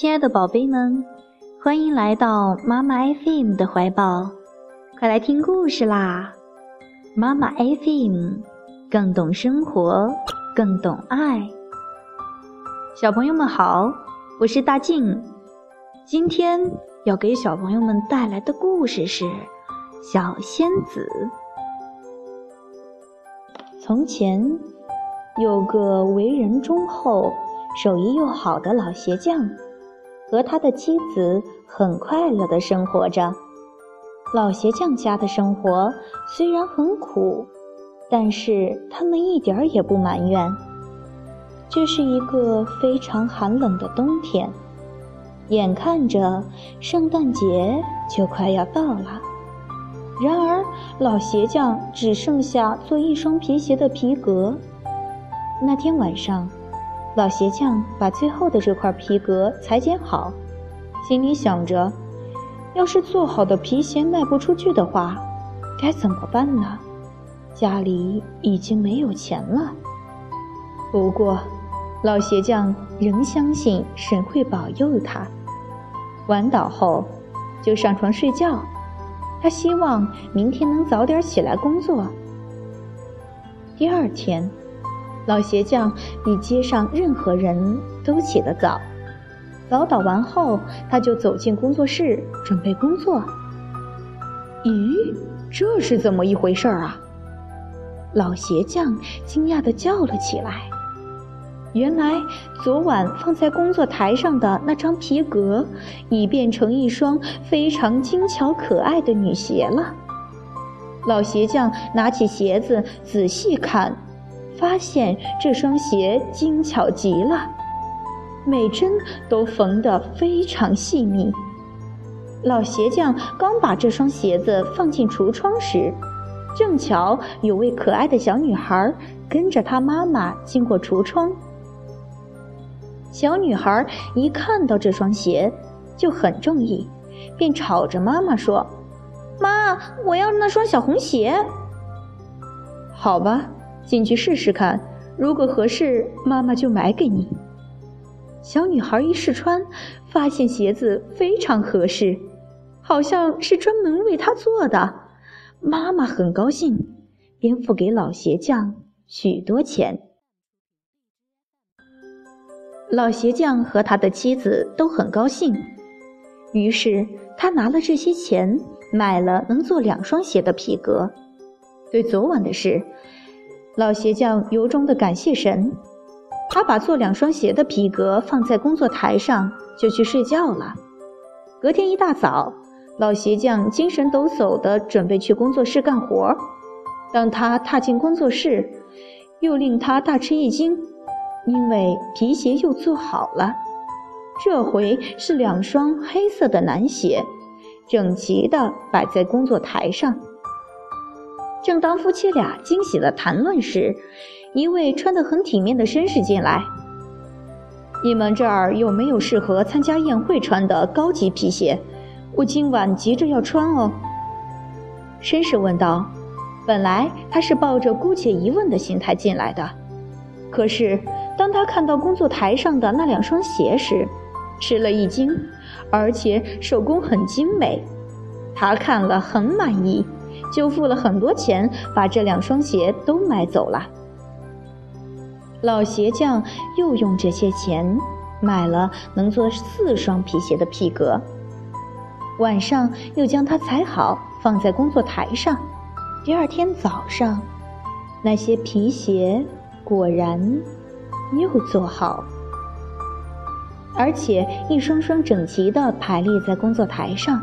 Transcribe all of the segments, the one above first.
亲爱的宝贝们，欢迎来到妈妈 FM 的怀抱，快来听故事啦！妈妈 FM 更懂生活，更懂爱。小朋友们好，我是大静，今天要给小朋友们带来的故事是《小仙子》。从前有个为人忠厚、手艺又好的老鞋匠。和他的妻子很快乐的生活着。老鞋匠家的生活虽然很苦，但是他们一点儿也不埋怨。这是一个非常寒冷的冬天，眼看着圣诞节就快要到了，然而老鞋匠只剩下做一双皮鞋的皮革。那天晚上。老鞋匠把最后的这块皮革裁剪好，心里想着：要是做好的皮鞋卖不出去的话，该怎么办呢？家里已经没有钱了。不过，老鞋匠仍相信神会保佑他。晚祷后，就上床睡觉。他希望明天能早点起来工作。第二天。老鞋匠比街上任何人都起得早。早祷完后，他就走进工作室准备工作。咦，这是怎么一回事儿啊？老鞋匠惊讶地叫了起来。原来，昨晚放在工作台上的那张皮革，已变成一双非常精巧可爱的女鞋了。老鞋匠拿起鞋子仔细看。发现这双鞋精巧极了，每针都缝得非常细密。老鞋匠刚把这双鞋子放进橱窗时，正巧有位可爱的小女孩跟着她妈妈经过橱窗。小女孩一看到这双鞋就很中意，便吵着妈妈说：“妈，我要那双小红鞋。”好吧。进去试试看，如果合适，妈妈就买给你。小女孩一试穿，发现鞋子非常合适，好像是专门为她做的。妈妈很高兴，便付给老鞋匠许多钱。老鞋匠和他的妻子都很高兴，于是他拿了这些钱，买了能做两双鞋的皮革。对昨晚的事。老鞋匠由衷的感谢神，他把做两双鞋的皮革放在工作台上，就去睡觉了。隔天一大早，老鞋匠精神抖擞地准备去工作室干活。当他踏进工作室，又令他大吃一惊，因为皮鞋又做好了，这回是两双黑色的男鞋，整齐地摆在工作台上。正当夫妻俩惊喜的谈论时，一位穿得很体面的绅士进来。你们这儿有没有适合参加宴会穿的高级皮鞋？我今晚急着要穿哦。绅士问道。本来他是抱着姑且一问的心态进来的，可是当他看到工作台上的那两双鞋时，吃了一惊，而且手工很精美，他看了很满意。就付了很多钱，把这两双鞋都买走了。老鞋匠又用这些钱买了能做四双皮鞋的皮革，晚上又将它裁好放在工作台上。第二天早上，那些皮鞋果然又做好，而且一双双整齐地排列在工作台上。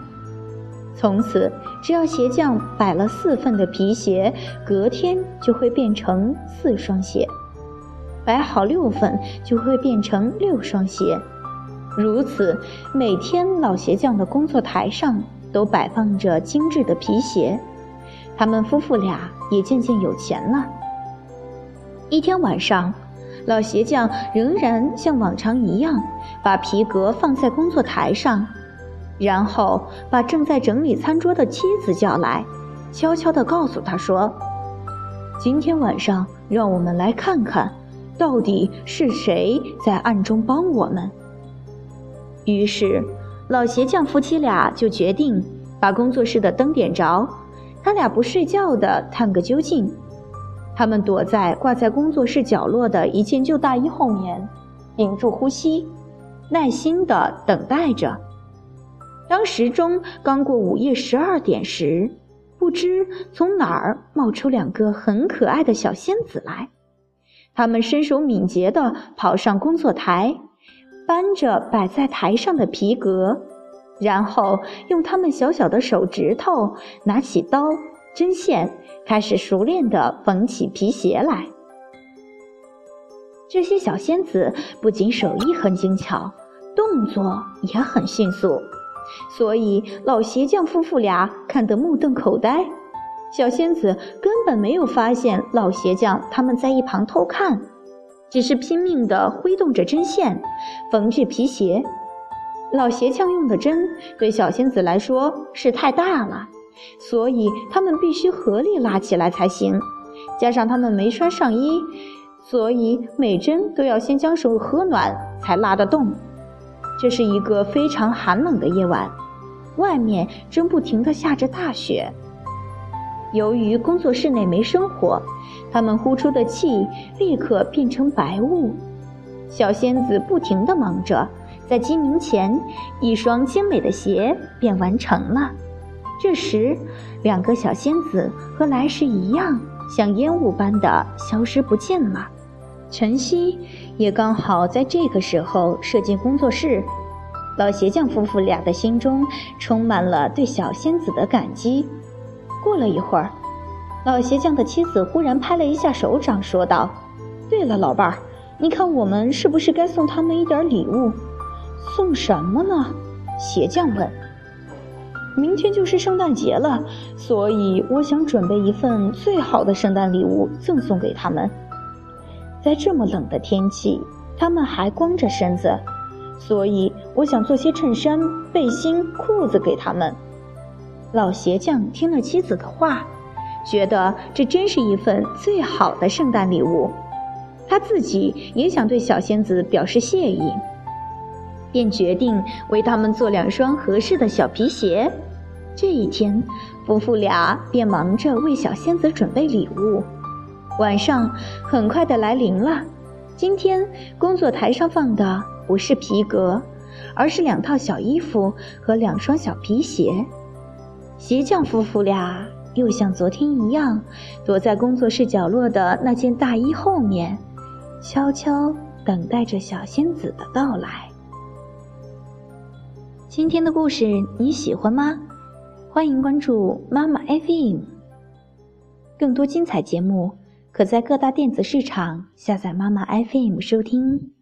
从此，只要鞋匠摆了四份的皮鞋，隔天就会变成四双鞋；摆好六份，就会变成六双鞋。如此，每天老鞋匠的工作台上都摆放着精致的皮鞋。他们夫妇俩也渐渐有钱了。一天晚上，老鞋匠仍然像往常一样，把皮革放在工作台上。然后把正在整理餐桌的妻子叫来，悄悄地告诉他说：“今天晚上让我们来看看，到底是谁在暗中帮我们。”于是，老鞋匠夫妻俩就决定把工作室的灯点着，他俩不睡觉的探个究竟。他们躲在挂在工作室角落的一件旧大衣后面，屏住呼吸，耐心的等待着。当时钟刚过午夜十二点时，不知从哪儿冒出两个很可爱的小仙子来。他们身手敏捷地跑上工作台，搬着摆在台上的皮革，然后用他们小小的手指头拿起刀、针线，开始熟练地缝起皮鞋来。这些小仙子不仅手艺很精巧，动作也很迅速。所以老鞋匠夫妇俩看得目瞪口呆，小仙子根本没有发现老鞋匠他们在一旁偷看，只是拼命地挥动着针线，缝制皮鞋。老鞋匠用的针对小仙子来说是太大了，所以他们必须合力拉起来才行。加上他们没穿上衣，所以每针都要先将手喝暖才拉得动。这是一个非常寒冷的夜晚，外面正不停地下着大雪。由于工作室内没生火，他们呼出的气立刻变成白雾。小仙子不停地忙着，在鸡鸣前，一双精美的鞋便完成了。这时，两个小仙子和来时一样，像烟雾般的消失不见了。晨曦也刚好在这个时候射进工作室，老鞋匠夫妇俩的心中充满了对小仙子的感激。过了一会儿，老鞋匠的妻子忽然拍了一下手掌，说道：“对了，老伴儿，你看我们是不是该送他们一点礼物？送什么呢？”鞋匠问。“明天就是圣诞节了，所以我想准备一份最好的圣诞礼物赠送给他们。”在这么冷的天气，他们还光着身子，所以我想做些衬衫、背心、裤子给他们。老鞋匠听了妻子的话，觉得这真是一份最好的圣诞礼物。他自己也想对小仙子表示谢意，便决定为他们做两双合适的小皮鞋。这一天，夫妇俩便忙着为小仙子准备礼物。晚上很快的来临了。今天工作台上放的不是皮革，而是两套小衣服和两双小皮鞋。鞋匠夫妇俩又像昨天一样，躲在工作室角落的那件大衣后面，悄悄等待着小仙子的到来。今天的故事你喜欢吗？欢迎关注妈妈 FM，更多精彩节目。可在各大电子市场下载妈妈 FM 收听。